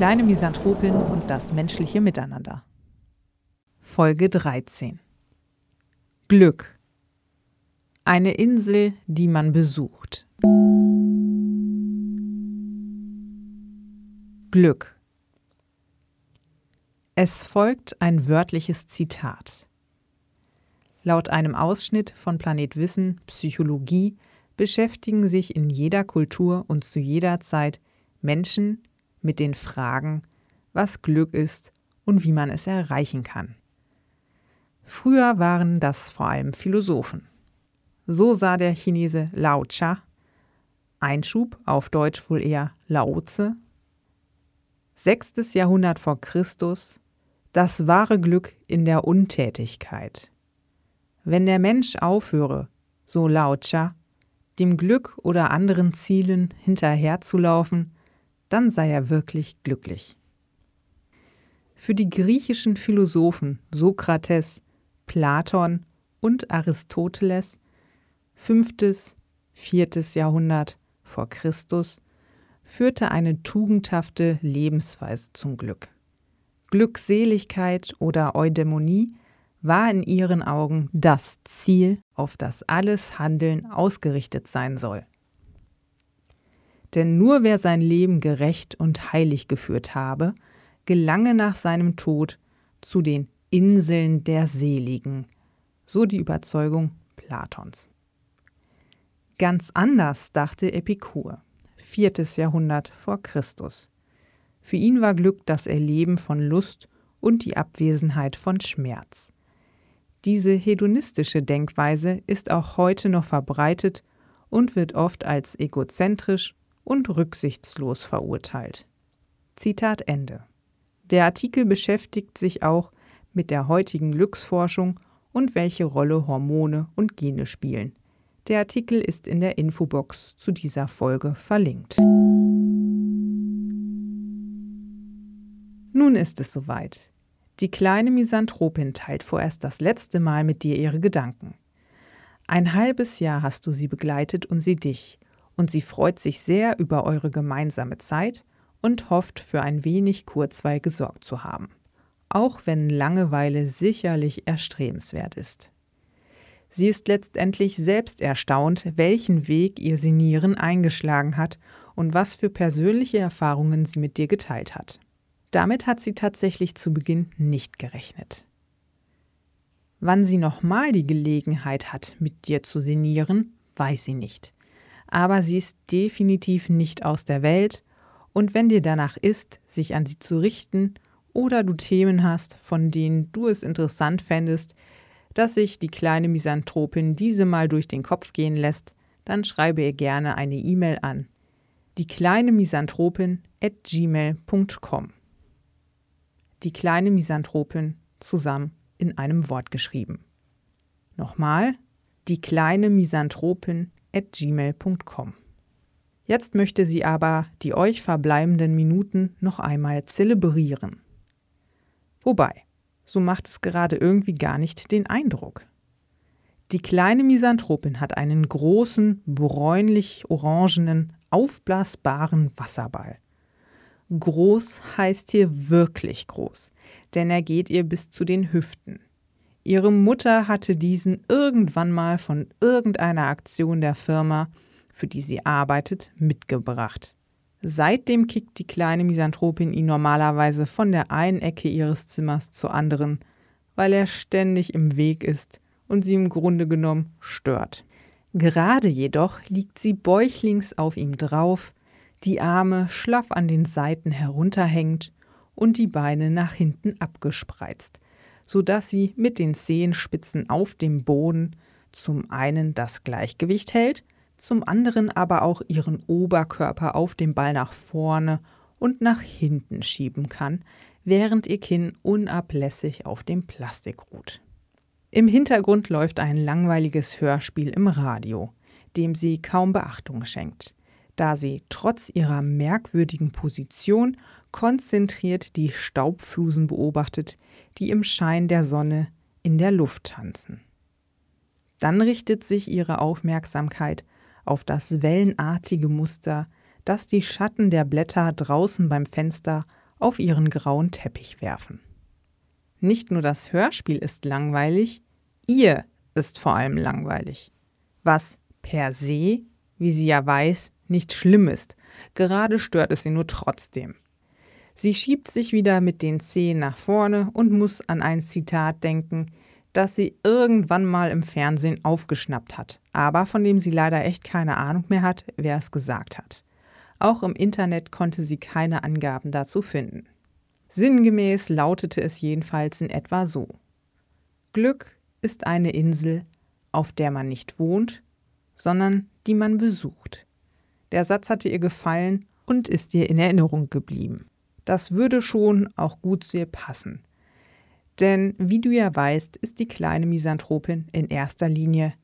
kleine Misanthropin und das menschliche Miteinander. Folge 13 Glück Eine Insel, die man besucht. Glück Es folgt ein wörtliches Zitat. Laut einem Ausschnitt von Planet Wissen Psychologie beschäftigen sich in jeder Kultur und zu jeder Zeit Menschen mit den Fragen, was Glück ist und wie man es erreichen kann. Früher waren das vor allem Philosophen. So sah der Chinese Lao Tza, Einschub auf Deutsch wohl eher Laoze, 6. Jahrhundert vor Christus, das wahre Glück in der Untätigkeit. Wenn der Mensch aufhöre, so Lao Tza, dem Glück oder anderen Zielen hinterherzulaufen, dann sei er wirklich glücklich. Für die griechischen Philosophen Sokrates, Platon und Aristoteles 5. 4. Jahrhundert vor Christus führte eine tugendhafte Lebensweise zum Glück. Glückseligkeit oder Eudämonie war in ihren Augen das Ziel, auf das alles Handeln ausgerichtet sein soll. Denn nur wer sein Leben gerecht und heilig geführt habe, gelange nach seinem Tod zu den Inseln der Seligen, so die Überzeugung Platons. Ganz anders dachte Epikur, viertes Jahrhundert vor Christus. Für ihn war Glück das Erleben von Lust und die Abwesenheit von Schmerz. Diese hedonistische Denkweise ist auch heute noch verbreitet und wird oft als egozentrisch und rücksichtslos verurteilt. Zitat Ende. Der Artikel beschäftigt sich auch mit der heutigen Glücksforschung und welche Rolle Hormone und Gene spielen. Der Artikel ist in der Infobox zu dieser Folge verlinkt. Nun ist es soweit. Die kleine Misanthropin teilt vorerst das letzte Mal mit dir ihre Gedanken. Ein halbes Jahr hast du sie begleitet und sie dich, und sie freut sich sehr über eure gemeinsame Zeit und hofft, für ein wenig Kurzweil gesorgt zu haben, auch wenn Langeweile sicherlich erstrebenswert ist. Sie ist letztendlich selbst erstaunt, welchen Weg ihr Senieren eingeschlagen hat und was für persönliche Erfahrungen sie mit dir geteilt hat. Damit hat sie tatsächlich zu Beginn nicht gerechnet. Wann sie nochmal die Gelegenheit hat, mit dir zu sinnieren, weiß sie nicht. Aber sie ist definitiv nicht aus der Welt und wenn dir danach ist, sich an sie zu richten oder du Themen hast, von denen du es interessant fändest, dass sich die kleine Misanthropin diese mal durch den Kopf gehen lässt, dann schreibe ihr gerne eine E-Mail an. Die kleine Misanthropin at gmail.com die kleine Misanthropin zusammen in einem Wort geschrieben. Nochmal, die kleine Misanthropin gmail.com. Jetzt möchte sie aber die euch verbleibenden Minuten noch einmal zelebrieren. Wobei, so macht es gerade irgendwie gar nicht den Eindruck. Die kleine Misanthropin hat einen großen, bräunlich-orangenen, aufblasbaren Wasserball. Groß heißt hier wirklich groß, denn er geht ihr bis zu den Hüften. Ihre Mutter hatte diesen irgendwann mal von irgendeiner Aktion der Firma, für die sie arbeitet, mitgebracht. Seitdem kickt die kleine Misanthropin ihn normalerweise von der einen Ecke ihres Zimmers zur anderen, weil er ständig im Weg ist und sie im Grunde genommen stört. Gerade jedoch liegt sie bäuchlings auf ihm drauf, die Arme schlaff an den Seiten herunterhängt und die Beine nach hinten abgespreizt, so dass sie mit den Zehenspitzen auf dem Boden zum einen das Gleichgewicht hält, zum anderen aber auch ihren Oberkörper auf dem Ball nach vorne und nach hinten schieben kann, während ihr Kinn unablässig auf dem Plastik ruht. Im Hintergrund läuft ein langweiliges Hörspiel im Radio, dem sie kaum Beachtung schenkt da sie trotz ihrer merkwürdigen Position konzentriert die Staubflusen beobachtet, die im Schein der Sonne in der Luft tanzen. Dann richtet sich ihre Aufmerksamkeit auf das wellenartige Muster, das die Schatten der Blätter draußen beim Fenster auf ihren grauen Teppich werfen. Nicht nur das Hörspiel ist langweilig, ihr ist vor allem langweilig. Was per se, wie sie ja weiß, nicht schlimm ist. Gerade stört es sie nur trotzdem. Sie schiebt sich wieder mit den Zehen nach vorne und muss an ein Zitat denken, das sie irgendwann mal im Fernsehen aufgeschnappt hat, aber von dem sie leider echt keine Ahnung mehr hat, wer es gesagt hat. Auch im Internet konnte sie keine Angaben dazu finden. Sinngemäß lautete es jedenfalls in etwa so. Glück ist eine Insel, auf der man nicht wohnt, sondern die man besucht. Der Satz hatte ihr gefallen und ist ihr in Erinnerung geblieben. Das würde schon auch gut zu ihr passen. Denn wie du ja weißt, ist die kleine Misanthropin in erster Linie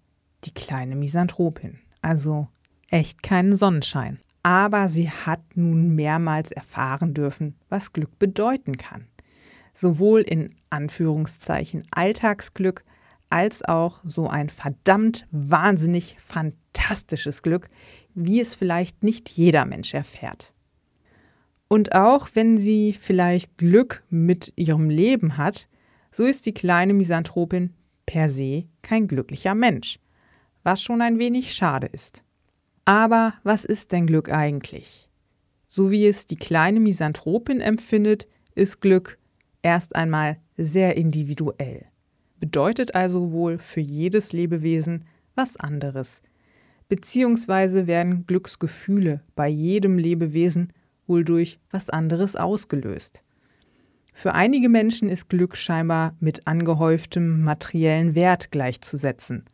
die kleine Misanthropin. Also echt keinen Sonnenschein. Aber sie hat nun mehrmals erfahren dürfen, was Glück bedeuten kann. Sowohl in Anführungszeichen Alltagsglück als auch so ein verdammt wahnsinnig fantastisches Glück, wie es vielleicht nicht jeder Mensch erfährt. Und auch wenn sie vielleicht Glück mit ihrem Leben hat, so ist die kleine Misanthropin per se kein glücklicher Mensch, was schon ein wenig schade ist. Aber was ist denn Glück eigentlich? So wie es die kleine Misanthropin empfindet, ist Glück erst einmal sehr individuell bedeutet also wohl für jedes Lebewesen was anderes. Beziehungsweise werden Glücksgefühle bei jedem Lebewesen wohl durch was anderes ausgelöst. Für einige Menschen ist Glück scheinbar mit angehäuftem materiellen Wert gleichzusetzen.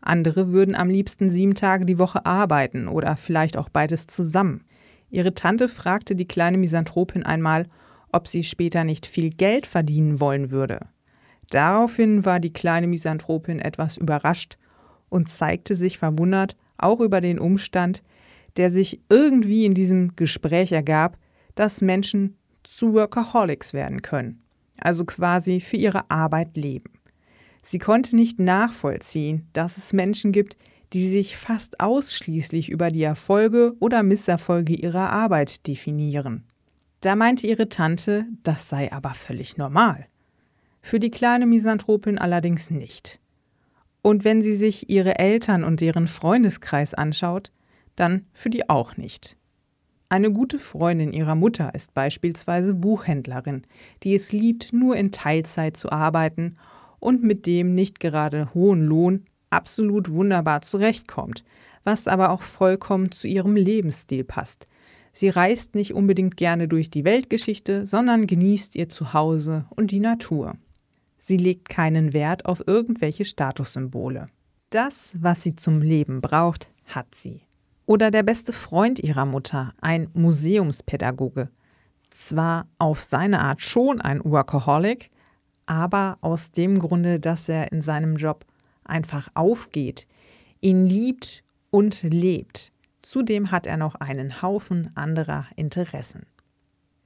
Andere würden am liebsten sieben Tage die Woche arbeiten oder vielleicht auch beides zusammen. Ihre Tante fragte die kleine Misanthropin einmal, ob sie später nicht viel Geld verdienen wollen würde. Daraufhin war die kleine Misanthropin etwas überrascht und zeigte sich verwundert auch über den Umstand, der sich irgendwie in diesem Gespräch ergab, dass Menschen zu Workaholics werden können, also quasi für ihre Arbeit leben. Sie konnte nicht nachvollziehen, dass es Menschen gibt, die sich fast ausschließlich über die Erfolge oder Misserfolge ihrer Arbeit definieren. Da meinte ihre Tante, das sei aber völlig normal für die kleine Misanthropin allerdings nicht. Und wenn sie sich ihre Eltern und deren Freundeskreis anschaut, dann für die auch nicht. Eine gute Freundin ihrer Mutter ist beispielsweise Buchhändlerin, die es liebt, nur in Teilzeit zu arbeiten und mit dem nicht gerade hohen Lohn absolut wunderbar zurechtkommt, was aber auch vollkommen zu ihrem Lebensstil passt. Sie reist nicht unbedingt gerne durch die Weltgeschichte, sondern genießt ihr Zuhause und die Natur. Sie legt keinen Wert auf irgendwelche Statussymbole. Das, was sie zum Leben braucht, hat sie. Oder der beste Freund ihrer Mutter, ein Museumspädagoge. Zwar auf seine Art schon ein Workaholic, aber aus dem Grunde, dass er in seinem Job einfach aufgeht, ihn liebt und lebt. Zudem hat er noch einen Haufen anderer Interessen.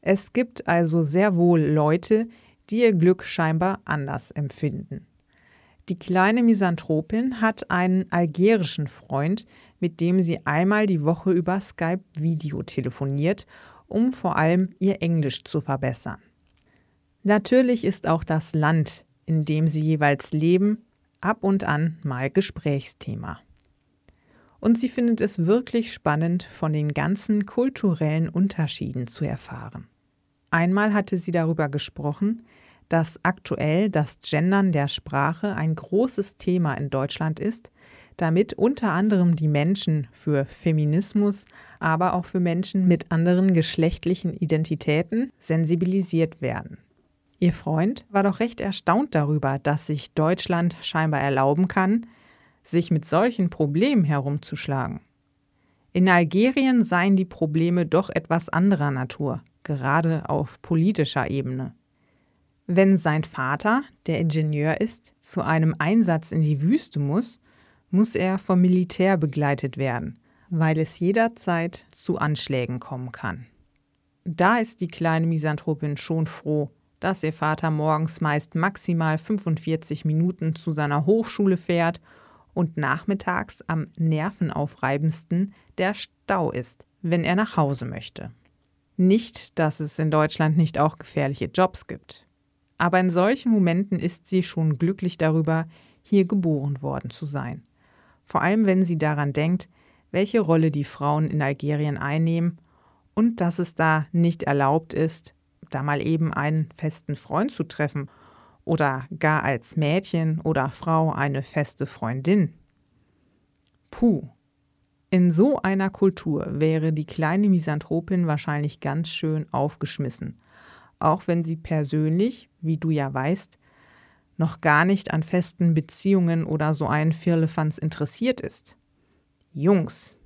Es gibt also sehr wohl Leute, die ihr Glück scheinbar anders empfinden. Die kleine Misanthropin hat einen algerischen Freund, mit dem sie einmal die Woche über Skype Video telefoniert, um vor allem ihr Englisch zu verbessern. Natürlich ist auch das Land, in dem sie jeweils leben, ab und an mal Gesprächsthema. Und sie findet es wirklich spannend, von den ganzen kulturellen Unterschieden zu erfahren. Einmal hatte sie darüber gesprochen, dass aktuell das Gendern der Sprache ein großes Thema in Deutschland ist, damit unter anderem die Menschen für Feminismus, aber auch für Menschen mit anderen geschlechtlichen Identitäten sensibilisiert werden. Ihr Freund war doch recht erstaunt darüber, dass sich Deutschland scheinbar erlauben kann, sich mit solchen Problemen herumzuschlagen. In Algerien seien die Probleme doch etwas anderer Natur, gerade auf politischer Ebene. Wenn sein Vater, der Ingenieur ist, zu einem Einsatz in die Wüste muss, muss er vom Militär begleitet werden, weil es jederzeit zu Anschlägen kommen kann. Da ist die kleine Misanthropin schon froh, dass ihr Vater morgens meist maximal 45 Minuten zu seiner Hochschule fährt und nachmittags am nervenaufreibendsten der Stau ist, wenn er nach Hause möchte. Nicht, dass es in Deutschland nicht auch gefährliche Jobs gibt. Aber in solchen Momenten ist sie schon glücklich darüber, hier geboren worden zu sein. Vor allem, wenn sie daran denkt, welche Rolle die Frauen in Algerien einnehmen und dass es da nicht erlaubt ist, da mal eben einen festen Freund zu treffen oder gar als Mädchen oder Frau eine feste Freundin. Puh. In so einer Kultur wäre die kleine Misanthropin wahrscheinlich ganz schön aufgeschmissen, auch wenn sie persönlich, wie du ja weißt, noch gar nicht an festen Beziehungen oder so einen Firlefanz interessiert ist. Jungs.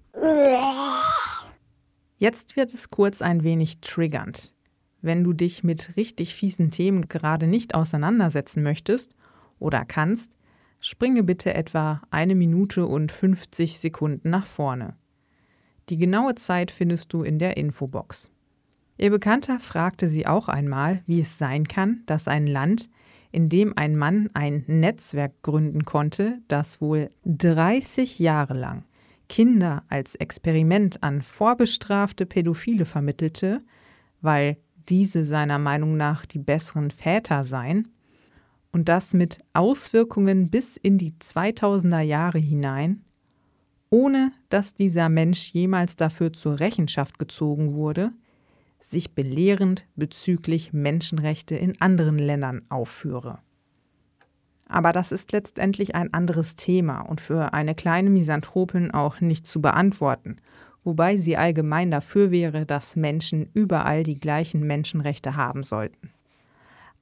Jetzt wird es kurz ein wenig triggernd. Wenn du dich mit richtig fiesen Themen gerade nicht auseinandersetzen möchtest oder kannst, springe bitte etwa eine Minute und 50 Sekunden nach vorne. Die genaue Zeit findest du in der Infobox. Ihr Bekannter fragte sie auch einmal, wie es sein kann, dass ein Land, in dem ein Mann ein Netzwerk gründen konnte, das wohl 30 Jahre lang Kinder als Experiment an vorbestrafte Pädophile vermittelte, weil diese seiner Meinung nach die besseren Väter seien, und das mit Auswirkungen bis in die 2000er Jahre hinein, ohne dass dieser Mensch jemals dafür zur Rechenschaft gezogen wurde, sich belehrend bezüglich Menschenrechte in anderen Ländern aufführe. Aber das ist letztendlich ein anderes Thema und für eine kleine Misanthropin auch nicht zu beantworten, wobei sie allgemein dafür wäre, dass Menschen überall die gleichen Menschenrechte haben sollten.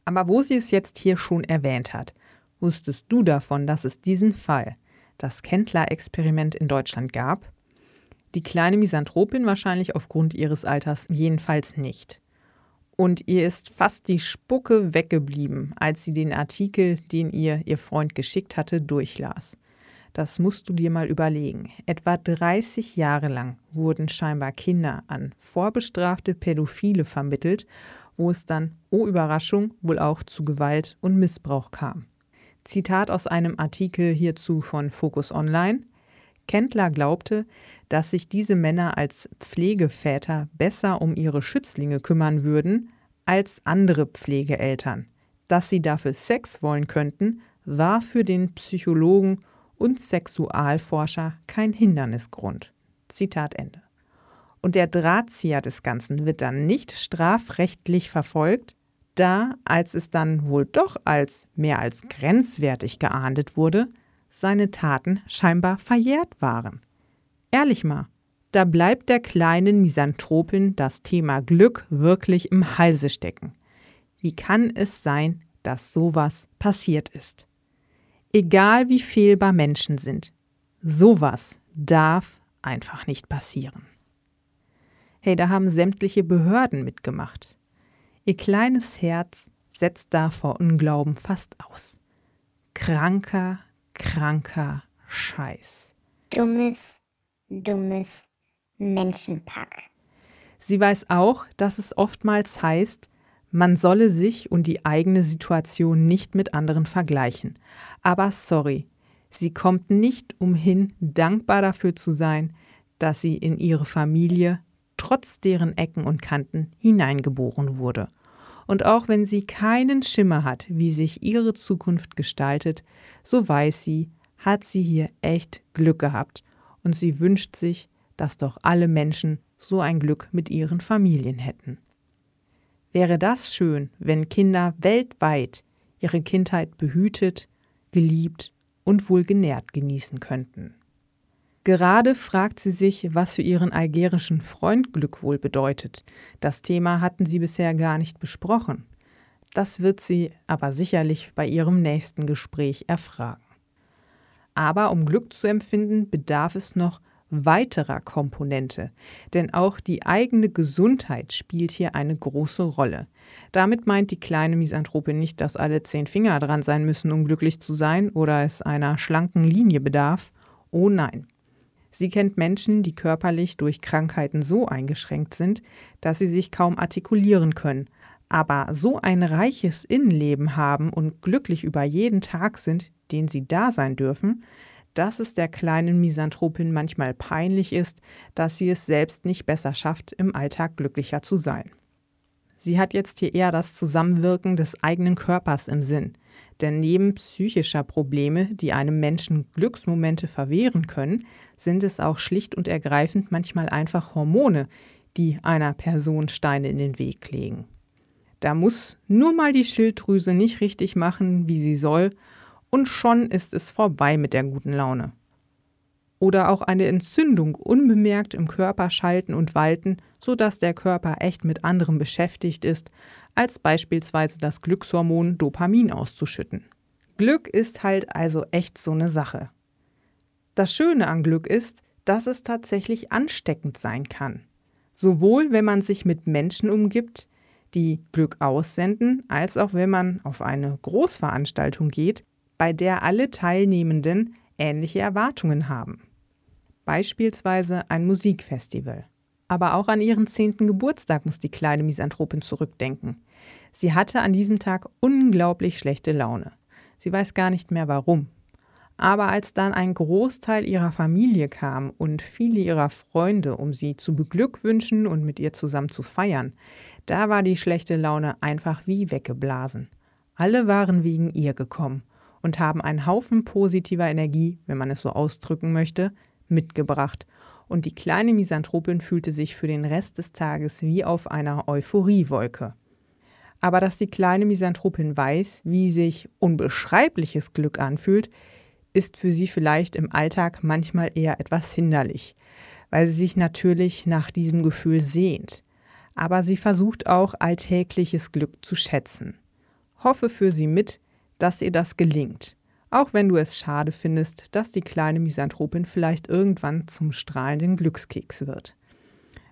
Aber wo sie es jetzt hier schon erwähnt hat, wusstest du davon, dass es diesen Fall, das Kendler-Experiment in Deutschland gab? Die kleine Misanthropin wahrscheinlich aufgrund ihres Alters jedenfalls nicht. Und ihr ist fast die Spucke weggeblieben, als sie den Artikel, den ihr ihr Freund geschickt hatte, durchlas. Das musst du dir mal überlegen. Etwa 30 Jahre lang wurden scheinbar Kinder an vorbestrafte Pädophile vermittelt, wo es dann, oh Überraschung, wohl auch zu Gewalt und Missbrauch kam. Zitat aus einem Artikel hierzu von Focus Online. Kendler glaubte, dass sich diese Männer als Pflegeväter besser um ihre Schützlinge kümmern würden als andere Pflegeeltern. Dass sie dafür Sex wollen könnten, war für den Psychologen und Sexualforscher kein Hindernisgrund. Zitat Ende. Und der Drahtzieher des Ganzen wird dann nicht strafrechtlich verfolgt, da, als es dann wohl doch als mehr als grenzwertig geahndet wurde, seine Taten scheinbar verjährt waren. Ehrlich mal, da bleibt der kleinen Misanthropin das Thema Glück wirklich im Halse stecken. Wie kann es sein, dass sowas passiert ist? Egal wie fehlbar Menschen sind, sowas darf einfach nicht passieren. Hey, da haben sämtliche Behörden mitgemacht. Ihr kleines Herz setzt da vor Unglauben fast aus. Kranker, kranker Scheiß. Dummes, dummes Menschenpack. Sie weiß auch, dass es oftmals heißt, man solle sich und die eigene Situation nicht mit anderen vergleichen. Aber sorry, sie kommt nicht umhin, dankbar dafür zu sein, dass sie in ihre Familie trotz deren Ecken und Kanten hineingeboren wurde. Und auch wenn sie keinen Schimmer hat, wie sich ihre Zukunft gestaltet, so weiß sie, hat sie hier echt Glück gehabt und sie wünscht sich, dass doch alle Menschen so ein Glück mit ihren Familien hätten. Wäre das schön, wenn Kinder weltweit ihre Kindheit behütet, geliebt und wohl genährt genießen könnten. Gerade fragt sie sich, was für ihren algerischen Freund Glück wohl bedeutet. Das Thema hatten sie bisher gar nicht besprochen. Das wird sie aber sicherlich bei ihrem nächsten Gespräch erfragen. Aber um Glück zu empfinden, bedarf es noch weiterer Komponente, denn auch die eigene Gesundheit spielt hier eine große Rolle. Damit meint die kleine Misanthropin nicht, dass alle zehn Finger dran sein müssen, um glücklich zu sein oder es einer schlanken Linie bedarf. Oh nein. Sie kennt Menschen, die körperlich durch Krankheiten so eingeschränkt sind, dass sie sich kaum artikulieren können, aber so ein reiches Innenleben haben und glücklich über jeden Tag sind, den sie da sein dürfen, dass es der kleinen Misanthropin manchmal peinlich ist, dass sie es selbst nicht besser schafft, im Alltag glücklicher zu sein. Sie hat jetzt hier eher das Zusammenwirken des eigenen Körpers im Sinn. Denn neben psychischer Probleme, die einem Menschen Glücksmomente verwehren können, sind es auch schlicht und ergreifend manchmal einfach Hormone, die einer Person Steine in den Weg legen. Da muss nur mal die Schilddrüse nicht richtig machen, wie sie soll, und schon ist es vorbei mit der guten Laune. Oder auch eine Entzündung unbemerkt im Körper schalten und walten, sodass der Körper echt mit anderem beschäftigt ist, als beispielsweise das Glückshormon Dopamin auszuschütten. Glück ist halt also echt so eine Sache. Das Schöne an Glück ist, dass es tatsächlich ansteckend sein kann. Sowohl wenn man sich mit Menschen umgibt, die Glück aussenden, als auch wenn man auf eine Großveranstaltung geht, bei der alle Teilnehmenden ähnliche Erwartungen haben. Beispielsweise ein Musikfestival. Aber auch an ihren zehnten Geburtstag muss die kleine Misanthropin zurückdenken. Sie hatte an diesem Tag unglaublich schlechte Laune. Sie weiß gar nicht mehr warum. Aber als dann ein Großteil ihrer Familie kam und viele ihrer Freunde, um sie zu beglückwünschen und mit ihr zusammen zu feiern, da war die schlechte Laune einfach wie weggeblasen. Alle waren wegen ihr gekommen und haben einen Haufen positiver Energie, wenn man es so ausdrücken möchte, mitgebracht. Und die kleine Misanthropin fühlte sich für den Rest des Tages wie auf einer Euphoriewolke. Aber dass die kleine Misanthropin weiß, wie sich unbeschreibliches Glück anfühlt, ist für sie vielleicht im Alltag manchmal eher etwas hinderlich, weil sie sich natürlich nach diesem Gefühl sehnt. Aber sie versucht auch alltägliches Glück zu schätzen. Hoffe für sie mit, dass ihr das gelingt. Auch wenn du es schade findest, dass die kleine Misanthropin vielleicht irgendwann zum strahlenden Glückskeks wird.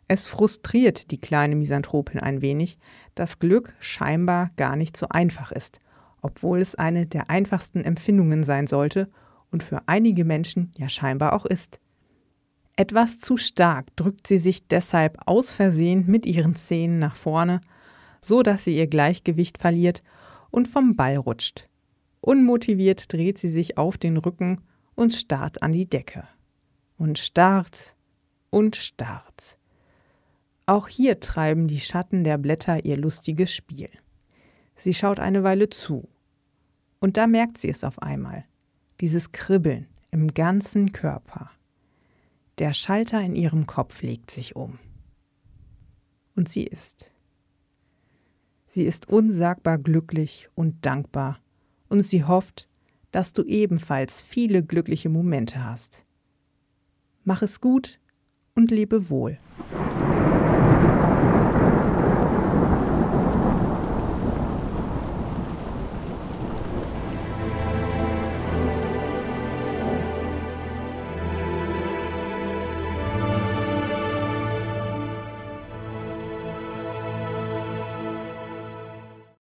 Es frustriert die kleine Misanthropin ein wenig, dass Glück scheinbar gar nicht so einfach ist, obwohl es eine der einfachsten Empfindungen sein sollte und für einige Menschen ja scheinbar auch ist. Etwas zu stark drückt sie sich deshalb aus Versehen mit ihren Zähnen nach vorne, so dass sie ihr Gleichgewicht verliert und vom Ball rutscht. Unmotiviert dreht sie sich auf den Rücken und starrt an die Decke. Und starrt und starrt. Auch hier treiben die Schatten der Blätter ihr lustiges Spiel. Sie schaut eine Weile zu. Und da merkt sie es auf einmal. Dieses Kribbeln im ganzen Körper. Der Schalter in ihrem Kopf legt sich um. Und sie ist. Sie ist unsagbar glücklich und dankbar und sie hofft, dass du ebenfalls viele glückliche Momente hast. Mach es gut und lebe wohl.